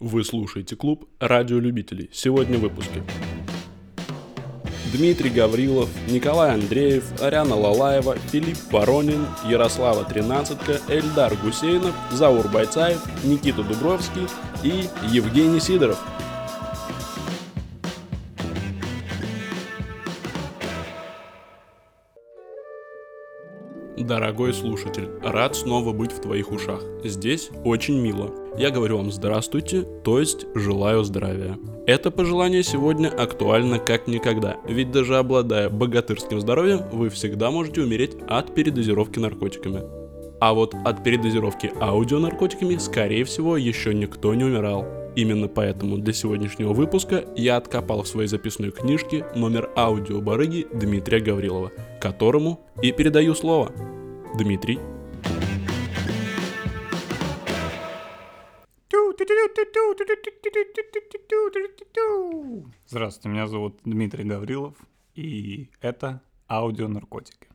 Вы слушаете клуб радиолюбителей. Сегодня в выпуске. Дмитрий Гаврилов, Николай Андреев, Ариана Лалаева, Филипп Воронин, Ярослава Тринадцатка, Эльдар Гусейнов, Заур Бойцаев, Никита Дубровский и Евгений Сидоров – Дорогой слушатель, рад снова быть в твоих ушах. Здесь очень мило. Я говорю вам здравствуйте, то есть желаю здравия. Это пожелание сегодня актуально как никогда, ведь даже обладая богатырским здоровьем, вы всегда можете умереть от передозировки наркотиками. А вот от передозировки аудионаркотиками, скорее всего, еще никто не умирал. Именно поэтому для сегодняшнего выпуска я откопал в своей записной книжке номер аудиобарыги Дмитрия Гаврилова, которому и передаю слово. Дмитрий. Здравствуйте, меня зовут Дмитрий Гаврилов, и это аудионаркотики.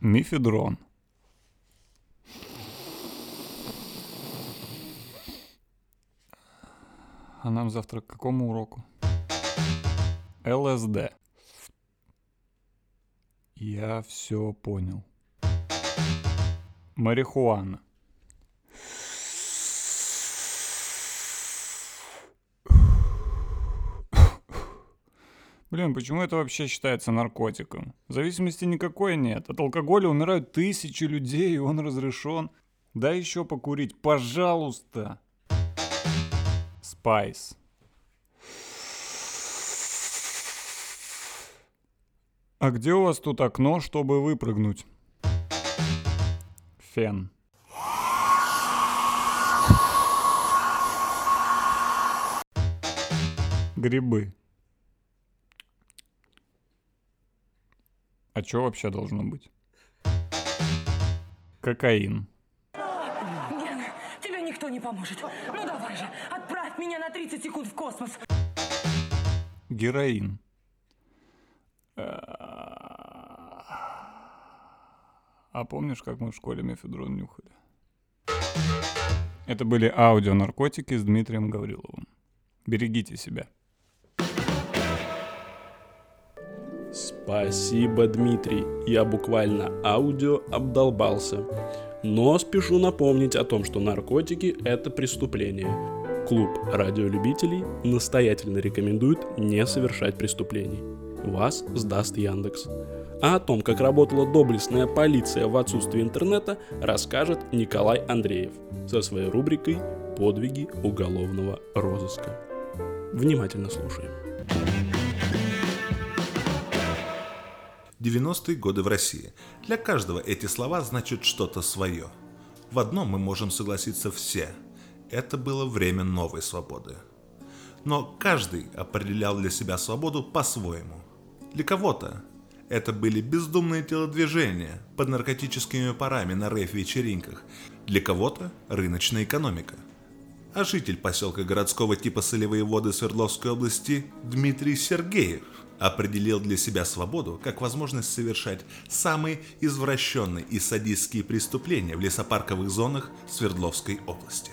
Мифедрон – А нам завтра к какому уроку? ЛСД. Я все понял. Марихуана. Блин, почему это вообще считается наркотиком? Зависимости никакой нет. От алкоголя умирают тысячи людей, и он разрешен. Дай еще покурить, пожалуйста. Spice. А где у вас тут окно, чтобы выпрыгнуть? Фен. Грибы. А что вообще должно быть? Кокаин. Гена, тебе никто не поможет. Ну давай же, отправь меня на 30 секунд в космос. Героин. А помнишь, как мы в школе мефедрон нюхали? Это были аудионаркотики с Дмитрием Гавриловым. Берегите себя. Спасибо, Дмитрий. Я буквально аудио обдолбался. Но спешу напомнить о том, что наркотики – это преступление. Клуб радиолюбителей настоятельно рекомендует не совершать преступлений. Вас сдаст Яндекс. А о том, как работала доблестная полиция в отсутствии интернета, расскажет Николай Андреев со своей рубрикой «Подвиги уголовного розыска». Внимательно слушаем. 90-е годы в России. Для каждого эти слова значат что-то свое. В одном мы можем согласиться все. Это было время новой свободы. Но каждый определял для себя свободу по-своему. Для кого-то это были бездумные телодвижения под наркотическими парами на рейв-вечеринках. Для кого-то рыночная экономика. А житель поселка городского типа Солевые воды Свердловской области Дмитрий Сергеев определил для себя свободу как возможность совершать самые извращенные и садистские преступления в лесопарковых зонах Свердловской области.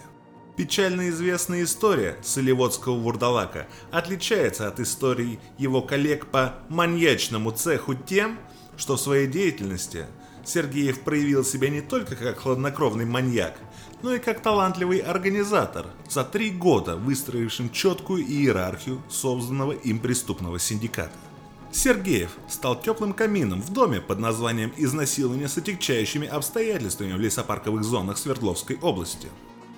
Печально известная история солеводского вурдалака отличается от историй его коллег по маньячному цеху тем, что в своей деятельности Сергеев проявил себя не только как хладнокровный маньяк, но и как талантливый организатор, за три года выстроившим четкую иерархию созданного им преступного синдиката. Сергеев стал теплым камином в доме под названием «Изнасилование с отягчающими обстоятельствами в лесопарковых зонах Свердловской области».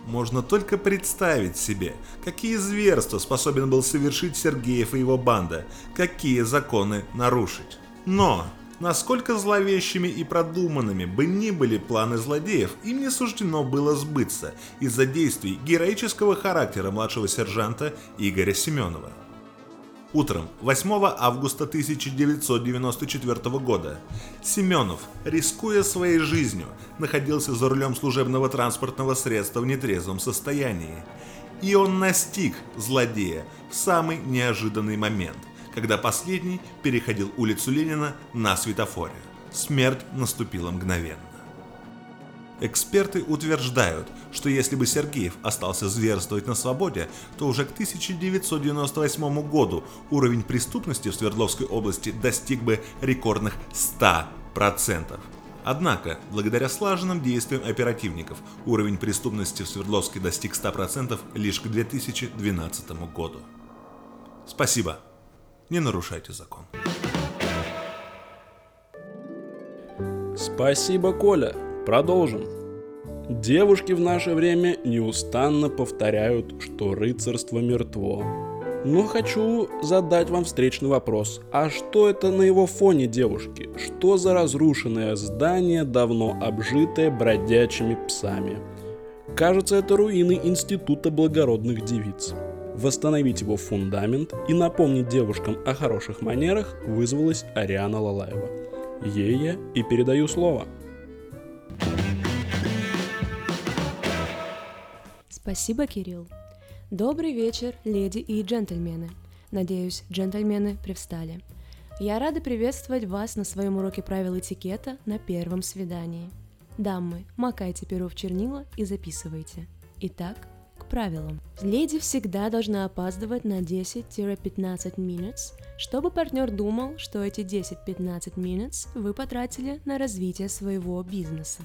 Можно только представить себе, какие зверства способен был совершить Сергеев и его банда, какие законы нарушить. Но, насколько зловещими и продуманными бы ни были планы злодеев, им не суждено было сбыться из-за действий героического характера младшего сержанта Игоря Семенова. Утром 8 августа 1994 года Семенов, рискуя своей жизнью, находился за рулем служебного транспортного средства в нетрезвом состоянии. И он настиг злодея в самый неожиданный момент, когда последний переходил улицу Ленина на светофоре. Смерть наступила мгновенно. Эксперты утверждают, что если бы Сергеев остался зверствовать на свободе, то уже к 1998 году уровень преступности в Свердловской области достиг бы рекордных 100%. Однако, благодаря слаженным действиям оперативников, уровень преступности в Свердловске достиг 100% лишь к 2012 году. Спасибо. Не нарушайте закон. Спасибо, Коля. Продолжим. Девушки в наше время неустанно повторяют, что рыцарство мертво. Но хочу задать вам встречный вопрос. А что это на его фоне, девушки? Что за разрушенное здание, давно обжитое бродячими псами? Кажется, это руины Института благородных девиц. Восстановить его фундамент и напомнить девушкам о хороших манерах вызвалась Ариана Лалаева. Ей я и передаю слово. Спасибо, Кирилл. Добрый вечер, леди и джентльмены. Надеюсь, джентльмены привстали. Я рада приветствовать вас на своем уроке правил этикета на первом свидании. Дамы, макайте перо в чернила и записывайте. Итак, к правилам. Леди всегда должна опаздывать на 10-15 минут, чтобы партнер думал, что эти 10-15 минут вы потратили на развитие своего бизнеса.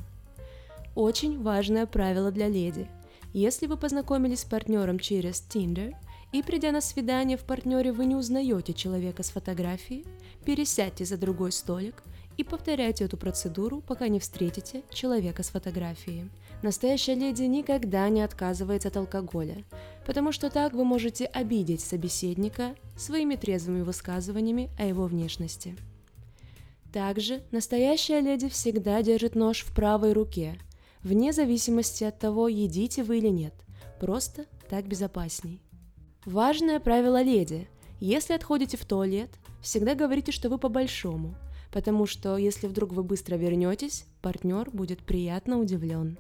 Очень важное правило для леди. Если вы познакомились с партнером через Tinder и придя на свидание в партнере вы не узнаете человека с фотографией, пересядьте за другой столик и повторяйте эту процедуру, пока не встретите человека с фотографией. Настоящая леди никогда не отказывается от алкоголя, потому что так вы можете обидеть собеседника своими трезвыми высказываниями о его внешности. Также настоящая леди всегда держит нож в правой руке, вне зависимости от того, едите вы или нет. Просто так безопасней. Важное правило леди. Если отходите в туалет, всегда говорите, что вы по-большому, потому что если вдруг вы быстро вернетесь, партнер будет приятно удивлен.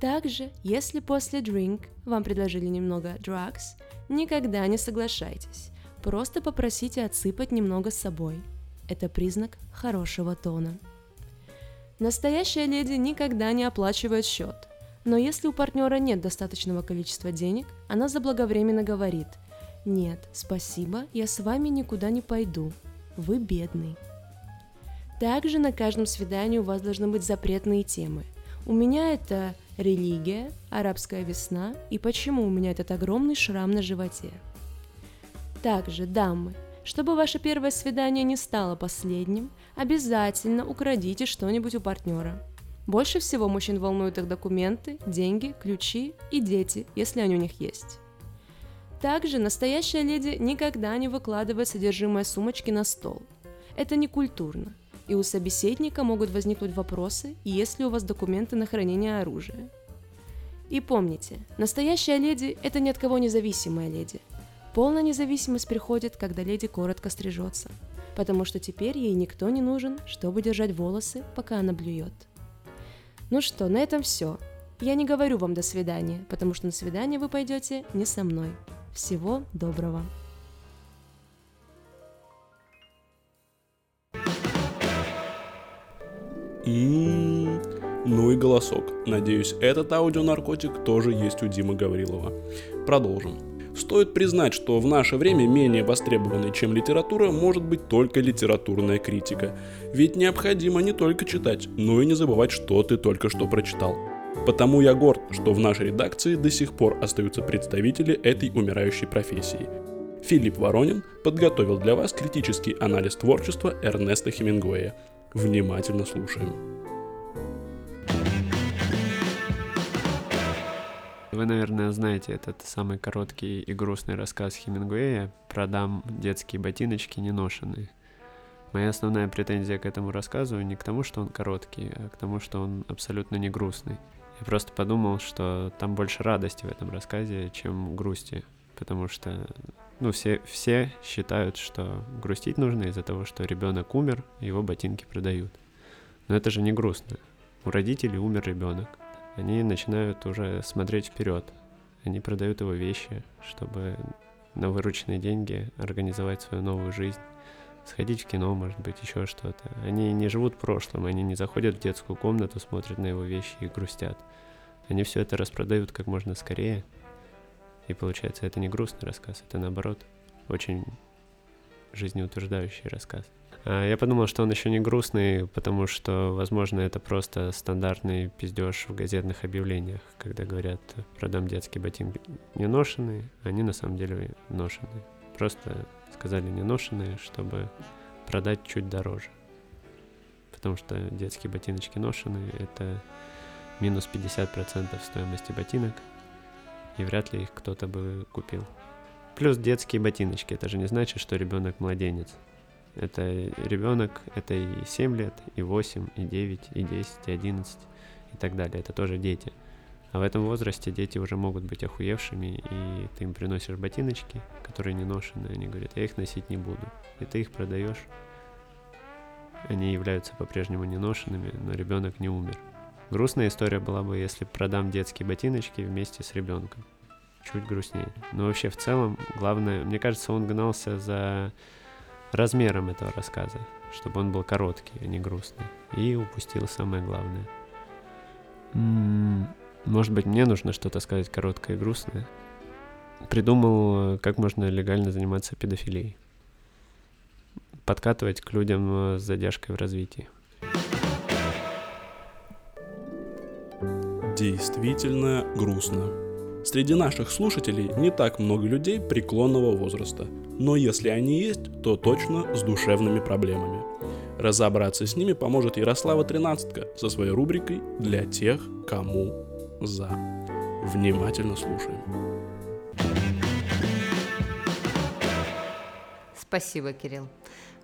Также, если после drink вам предложили немного drugs, никогда не соглашайтесь. Просто попросите отсыпать немного с собой. Это признак хорошего тона. Настоящая леди никогда не оплачивает счет. Но если у партнера нет достаточного количества денег, она заблаговременно говорит «Нет, спасибо, я с вами никуда не пойду. Вы бедный». Также на каждом свидании у вас должны быть запретные темы. У меня это религия, арабская весна и почему у меня этот огромный шрам на животе. Также, дамы, чтобы ваше первое свидание не стало последним, обязательно украдите что-нибудь у партнера. Больше всего мужчин волнуют их документы, деньги, ключи и дети, если они у них есть. Также настоящая леди никогда не выкладывает содержимое сумочки на стол. Это не культурно – и у собеседника могут возникнуть вопросы, есть ли у вас документы на хранение оружия. И помните, настоящая леди – это ни от кого независимая леди. Полная независимость приходит, когда леди коротко стрижется, потому что теперь ей никто не нужен, чтобы держать волосы, пока она блюет. Ну что, на этом все. Я не говорю вам до свидания, потому что на свидание вы пойдете не со мной. Всего доброго. Ну и голосок. Надеюсь, этот аудионаркотик тоже есть у Димы Гаврилова. Продолжим. Стоит признать, что в наше время менее востребованной, чем литература, может быть только литературная критика. Ведь необходимо не только читать, но и не забывать, что ты только что прочитал. Потому я горд, что в нашей редакции до сих пор остаются представители этой умирающей профессии. Филипп Воронин подготовил для вас критический анализ творчества Эрнеста Хемингуэя – Внимательно слушаем. Вы, наверное, знаете этот самый короткий и грустный рассказ Хемингуэя «Продам детские ботиночки неношенные». Моя основная претензия к этому рассказу не к тому, что он короткий, а к тому, что он абсолютно не грустный. Я просто подумал, что там больше радости в этом рассказе, чем грусти, потому что ну, все, все считают, что грустить нужно из-за того, что ребенок умер, его ботинки продают. Но это же не грустно. У родителей умер ребенок. Они начинают уже смотреть вперед. Они продают его вещи, чтобы на вырученные деньги организовать свою новую жизнь, Сходить в кино, может быть, еще что-то. Они не живут прошлым, они не заходят в детскую комнату, смотрят на его вещи и грустят. Они все это распродают как можно скорее. И получается, это не грустный рассказ, это наоборот очень жизнеутверждающий рассказ. А я подумал, что он еще не грустный, потому что, возможно, это просто стандартный пиздеж в газетных объявлениях, когда говорят, продам детские ботинки не ношеные, они на самом деле ношеные. Просто сказали не ношеные, чтобы продать чуть дороже. Потому что детские ботиночки ношеные — это минус 50% стоимости ботинок, и вряд ли их кто-то бы купил. Плюс детские ботиночки, это же не значит, что ребенок младенец. Это ребенок, это и 7 лет, и 8, и 9, и 10, и 11, и так далее. Это тоже дети. А в этом возрасте дети уже могут быть охуевшими, и ты им приносишь ботиночки, которые не ношены, они говорят, я их носить не буду. И ты их продаешь. Они являются по-прежнему неношенными, но ребенок не умер. Грустная история была бы, если продам детские ботиночки вместе с ребенком. Чуть грустнее. Но вообще в целом, главное, мне кажется, он гнался за размером этого рассказа, чтобы он был короткий, а не грустный. И упустил самое главное. Может быть, мне нужно что-то сказать короткое и грустное. Придумал, как можно легально заниматься педофилией. Подкатывать к людям э, с задержкой в развитии. Действительно грустно. Среди наших слушателей не так много людей преклонного возраста, но если они есть, то точно с душевными проблемами. Разобраться с ними поможет Ярослава Тринадцатка со своей рубрикой «Для тех, кому за». Внимательно слушаем. Спасибо, Кирилл.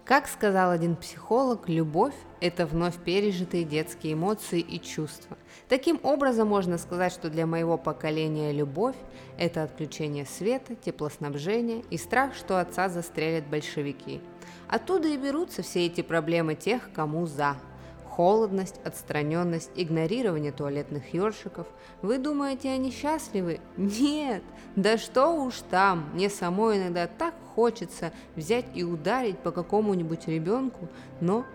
Как сказал один психолог, любовь – это вновь пережитые детские эмоции и чувства. Таким образом, можно сказать, что для моего поколения любовь – это отключение света, теплоснабжения и страх, что отца застрелят большевики. Оттуда и берутся все эти проблемы тех, кому «за», холодность, отстраненность, игнорирование туалетных ёршиков. Вы думаете, они счастливы? Нет! Да что уж там! Мне самой иногда так хочется взять и ударить по какому-нибудь ребенку, но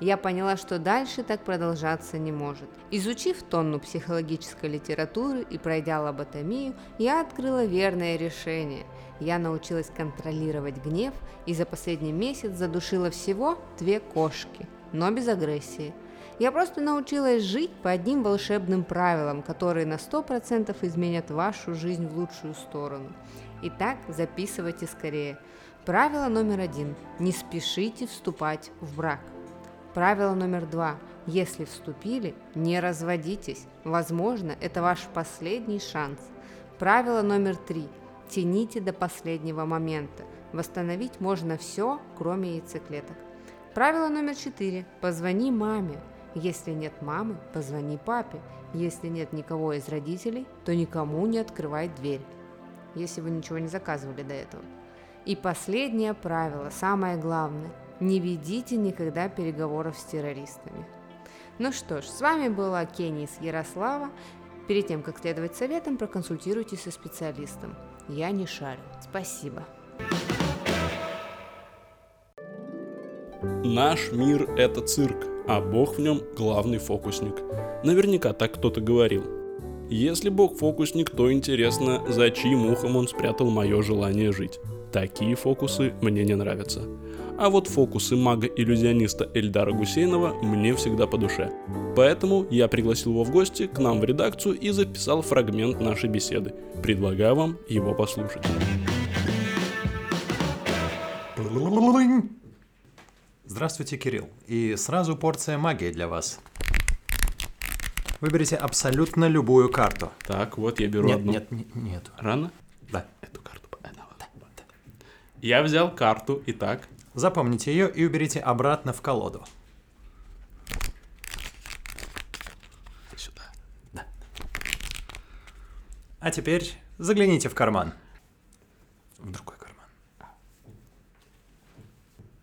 я поняла, что дальше так продолжаться не может. Изучив тонну психологической литературы и пройдя лоботомию, я открыла верное решение. Я научилась контролировать гнев и за последний месяц задушила всего две кошки – но без агрессии. Я просто научилась жить по одним волшебным правилам, которые на 100% изменят вашу жизнь в лучшую сторону. Итак, записывайте скорее. Правило номер один. Не спешите вступать в брак. Правило номер два. Если вступили, не разводитесь. Возможно, это ваш последний шанс. Правило номер три. Тяните до последнего момента. Восстановить можно все, кроме яйцеклеток. Правило номер четыре. Позвони маме. Если нет мамы, позвони папе. Если нет никого из родителей, то никому не открывай дверь. Если вы ничего не заказывали до этого. И последнее правило, самое главное. Не ведите никогда переговоров с террористами. Ну что ж, с вами была Кенни из Ярослава. Перед тем, как следовать советам, проконсультируйтесь со специалистом. Я не шарю. Спасибо. Наш мир – это цирк, а Бог в нем – главный фокусник. Наверняка так кто-то говорил. Если Бог фокусник, то интересно, за чьим ухом он спрятал мое желание жить. Такие фокусы мне не нравятся. А вот фокусы мага-иллюзиониста Эльдара Гусейнова мне всегда по душе. Поэтому я пригласил его в гости к нам в редакцию и записал фрагмент нашей беседы. Предлагаю вам его послушать. Здравствуйте, Кирилл. И сразу порция магии для вас. Выберите абсолютно любую карту. Так, вот я беру нет, одну. нет, нет, нету. Рано? Да. Эту карту. Да, да, да. Я взял карту, итак. Запомните ее и уберите обратно в колоду. Сюда. А теперь загляните в карман. В другой карман.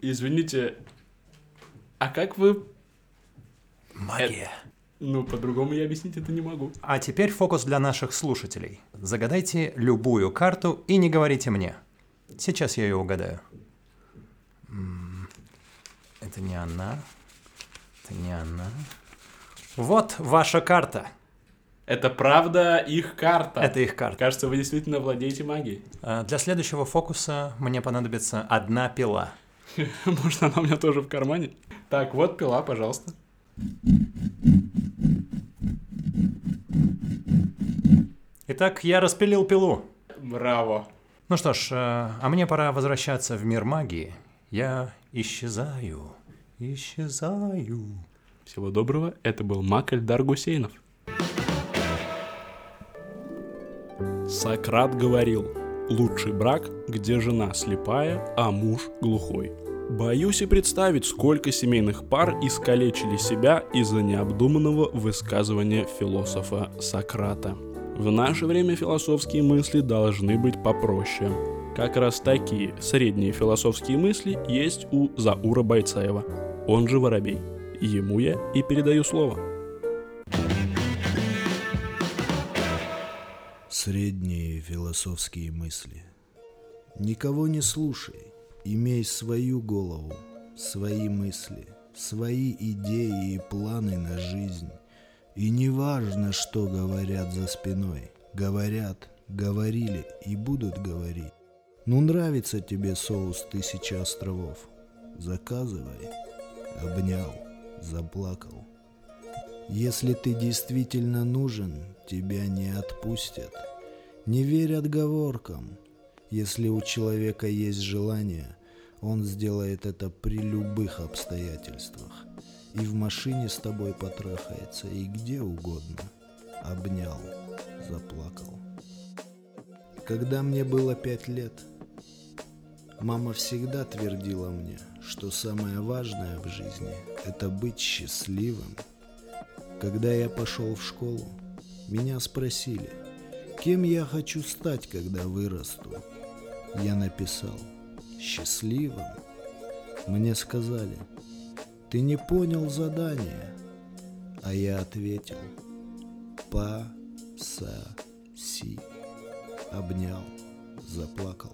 Извините, а как вы... Магия. Ну, по-другому я объяснить это не могу. А теперь фокус для наших слушателей. Загадайте любую карту и не говорите мне. Сейчас я ее угадаю. Это не она. Это не она. Вот ваша карта. Это правда их карта. Это их карта. Кажется, вы действительно владеете магией. А, Для следующего фокуса мне понадобится одна пила. Может, она у меня тоже в кармане? Так, вот пила, пожалуйста. Итак, я распилил пилу. Браво. Ну что ж, э, а мне пора возвращаться в мир магии. Я исчезаю, исчезаю. Всего доброго. Это был Мак Эльдар Гусейнов. Сократ говорил, лучший брак, где жена слепая, а муж глухой. Боюсь и представить, сколько семейных пар искалечили себя из-за необдуманного высказывания философа Сократа. В наше время философские мысли должны быть попроще. Как раз такие средние философские мысли есть у Заура Байцаева, он же Воробей. Ему я и передаю слово. Средние философские мысли. Никого не слушай, имей свою голову, свои мысли, свои идеи и планы на жизнь. И не важно, что говорят за спиной. Говорят, говорили и будут говорить. Ну нравится тебе соус тысячи островов? Заказывай. Обнял, заплакал. Если ты действительно нужен, тебя не отпустят. Не верь отговоркам. Если у человека есть желание, он сделает это при любых обстоятельствах. И в машине с тобой потрахается, и где угодно. Обнял, заплакал. Когда мне было пять лет, мама всегда твердила мне, что самое важное в жизни – это быть счастливым. Когда я пошел в школу, меня спросили, кем я хочу стать, когда вырасту. Я написал «счастливым». Мне сказали, ты не понял задание. А я ответил «па-са-си». Обнял, заплакал.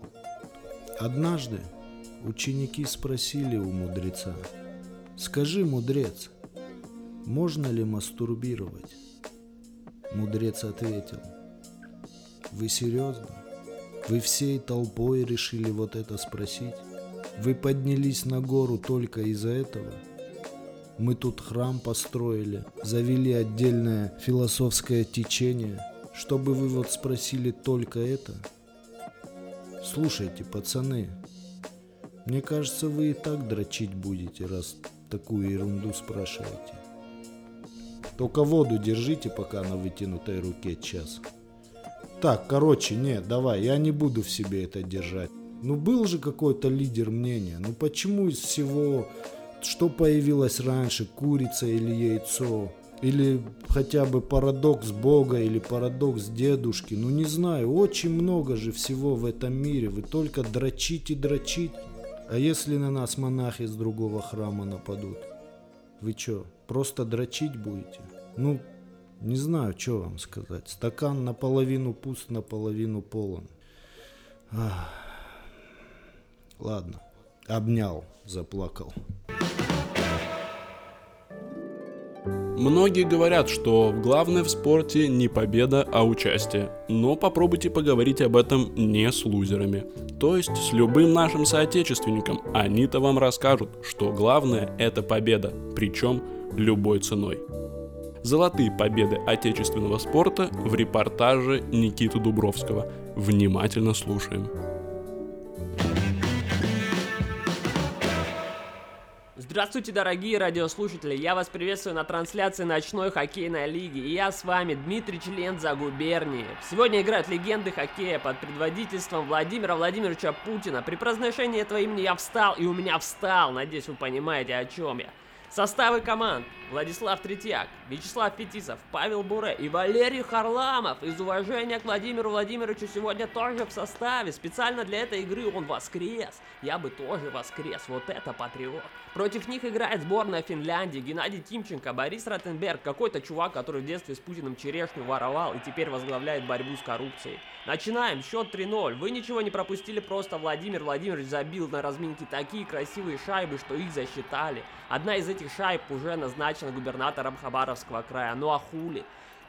Однажды ученики спросили у мудреца, «Скажи, мудрец, можно ли мастурбировать?» Мудрец ответил, «Вы серьезно? Вы всей толпой решили вот это спросить? Вы поднялись на гору только из-за этого? Мы тут храм построили, завели отдельное философское течение, чтобы вы вот спросили только это? Слушайте, пацаны, мне кажется, вы и так дрочить будете, раз такую ерунду спрашиваете. Только воду держите пока на вытянутой руке час. Так, короче, нет, давай, я не буду в себе это держать. Ну был же какой-то лидер мнения. Ну почему из всего, что появилось раньше, курица или яйцо? Или хотя бы парадокс Бога или парадокс дедушки. Ну не знаю, очень много же всего в этом мире. Вы только дрочите, дрочите. А если на нас монахи из другого храма нападут? Вы чё, просто дрочить будете? Ну, не знаю, что вам сказать. Стакан наполовину пуст, наполовину полон. Ах. Ладно, обнял, заплакал. Многие говорят, что главное в спорте не победа, а участие. Но попробуйте поговорить об этом не с лузерами. То есть с любым нашим соотечественником. Они-то вам расскажут, что главное это победа, причем любой ценой. Золотые победы отечественного спорта в репортаже Никиты Дубровского. Внимательно слушаем. Здравствуйте, дорогие радиослушатели! Я вас приветствую на трансляции ночной хоккейной лиги. И я с вами Дмитрий Член за губернии. Сегодня играют легенды хоккея под предводительством Владимира Владимировича Путина. При произношении этого имени я встал, и у меня встал. Надеюсь, вы понимаете, о чем я. Составы команд. Владислав Третьяк, Вячеслав Фетисов, Павел Буре и Валерий Харламов из уважения к Владимиру Владимировичу сегодня тоже в составе. Специально для этой игры он воскрес. Я бы тоже воскрес. Вот это патриот. Против них играет сборная Финляндии, Геннадий Тимченко, Борис Ротенберг, какой-то чувак, который в детстве с Путиным черешню воровал и теперь возглавляет борьбу с коррупцией. Начинаем, счет 3-0. Вы ничего не пропустили, просто Владимир Владимирович забил на разминке такие красивые шайбы, что их засчитали. Одна из этих шайб уже назначена губернатором Хабаровского края. Ну а хули?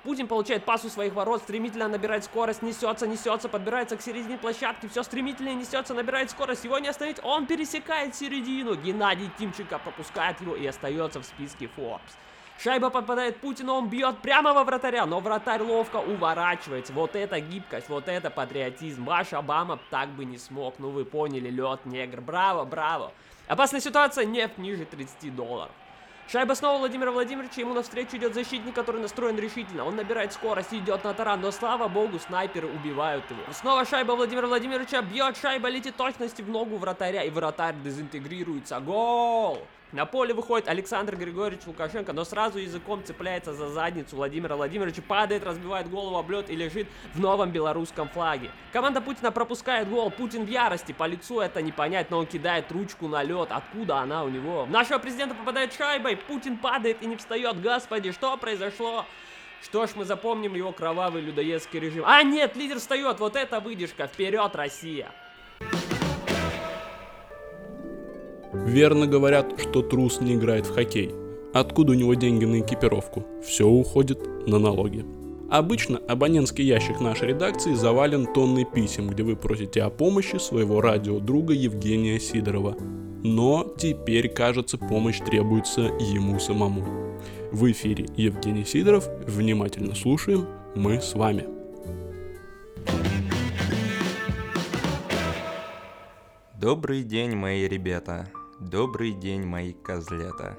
Путин получает пас у своих ворот, стремительно набирает скорость, несется, несется, подбирается к середине площадки, все стремительнее несется, набирает скорость, его не остановить, он пересекает середину. Геннадий Тимченко пропускает его и остается в списке Forbes. Шайба попадает Путину, он бьет прямо во вратаря, но вратарь ловко уворачивается. Вот это гибкость, вот это патриотизм. Ваш Обама так бы не смог. Ну вы поняли, лед, негр. Браво, браво. Опасная ситуация, нефть ниже 30 долларов. Шайба снова Владимира Владимировича, ему навстречу идет защитник, который настроен решительно. Он набирает скорость и идет на таран, но слава богу, снайперы убивают его. Снова шайба Владимира Владимировича бьет, шайба летит точности в ногу вратаря, и вратарь дезинтегрируется. Гол! На поле выходит Александр Григорьевич Лукашенко, но сразу языком цепляется за задницу Владимира Владимировича, падает, разбивает голову об лед и лежит в новом белорусском флаге. Команда Путина пропускает гол, Путин в ярости, по лицу это не понять, но он кидает ручку на лед, откуда она у него. В нашего президента попадает шайбой, Путин падает и не встает, господи, что произошло? Что ж, мы запомним его кровавый людоедский режим. А нет, лидер встает, вот это выдержка, вперед, Россия! Верно говорят, что трус не играет в хоккей. Откуда у него деньги на экипировку? Все уходит на налоги. Обычно абонентский ящик нашей редакции завален тонной писем, где вы просите о помощи своего радиодруга Евгения Сидорова. Но теперь, кажется, помощь требуется ему самому. В эфире Евгений Сидоров. Внимательно слушаем. Мы с вами. Добрый день, мои ребята. Добрый день, мои козлета.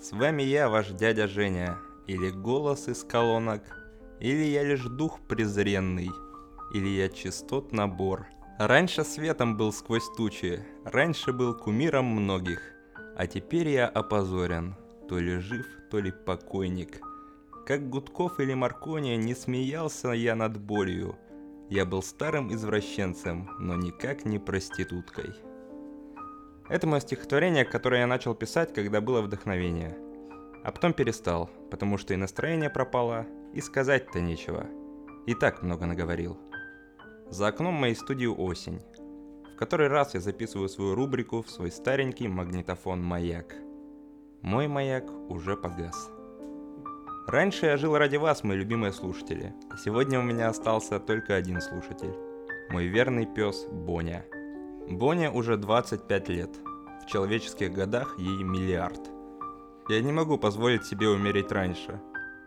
С вами я, ваш дядя Женя. Или голос из колонок, или я лишь дух презренный, или я частот набор. Раньше светом был сквозь тучи, раньше был кумиром многих, а теперь я опозорен, то ли жив, то ли покойник. Как Гудков или Маркони не смеялся я над болью. Я был старым извращенцем, но никак не проституткой. Это мое стихотворение, которое я начал писать, когда было вдохновение. А потом перестал, потому что и настроение пропало, и сказать-то нечего. И так много наговорил. За окном моей студии осень. В который раз я записываю свою рубрику в свой старенький магнитофон «Маяк». Мой маяк уже погас. Раньше я жил ради вас, мои любимые слушатели. Сегодня у меня остался только один слушатель. Мой верный пес Боня – Боне уже 25 лет. В человеческих годах ей миллиард. Я не могу позволить себе умереть раньше.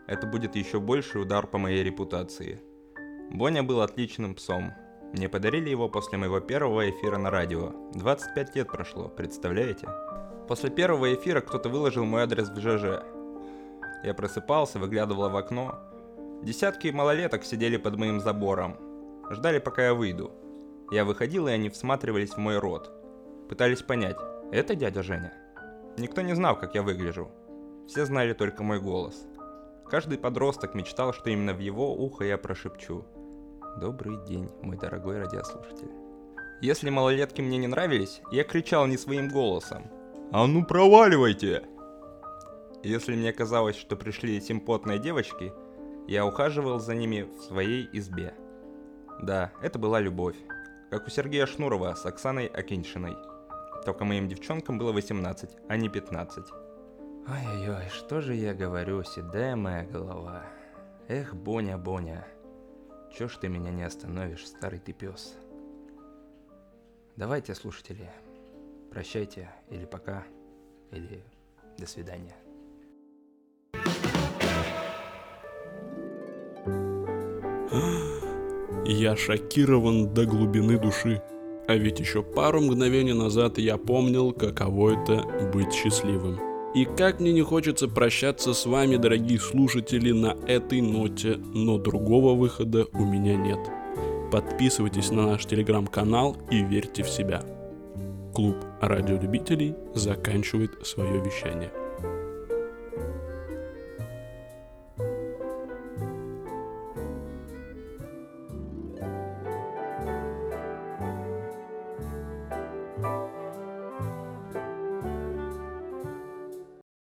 Это будет еще больший удар по моей репутации. Боня был отличным псом. Мне подарили его после моего первого эфира на радио. 25 лет прошло, представляете? После первого эфира кто-то выложил мой адрес в ЖЖ. Я просыпался, выглядывал в окно. Десятки малолеток сидели под моим забором. Ждали, пока я выйду. Я выходил, и они всматривались в мой рот. Пытались понять, это дядя Женя? Никто не знал, как я выгляжу. Все знали только мой голос. Каждый подросток мечтал, что именно в его ухо я прошепчу. Добрый день, мой дорогой радиослушатель. Если малолетки мне не нравились, я кричал не своим голосом. «А ну проваливайте!» Если мне казалось, что пришли симпотные девочки, я ухаживал за ними в своей избе. Да, это была любовь как у Сергея Шнурова с Оксаной Акиньшиной. Только моим девчонкам было 18, а не 15. Ой-ой-ой, что же я говорю, седая моя голова. Эх, Боня, Боня, чё ж ты меня не остановишь, старый ты пес. Давайте, слушатели, прощайте, или пока, или до свидания. Я шокирован до глубины души. А ведь еще пару мгновений назад я помнил, каково это быть счастливым. И как мне не хочется прощаться с вами, дорогие слушатели, на этой ноте, но другого выхода у меня нет. Подписывайтесь на наш телеграм-канал и верьте в себя. Клуб радиолюбителей заканчивает свое вещание.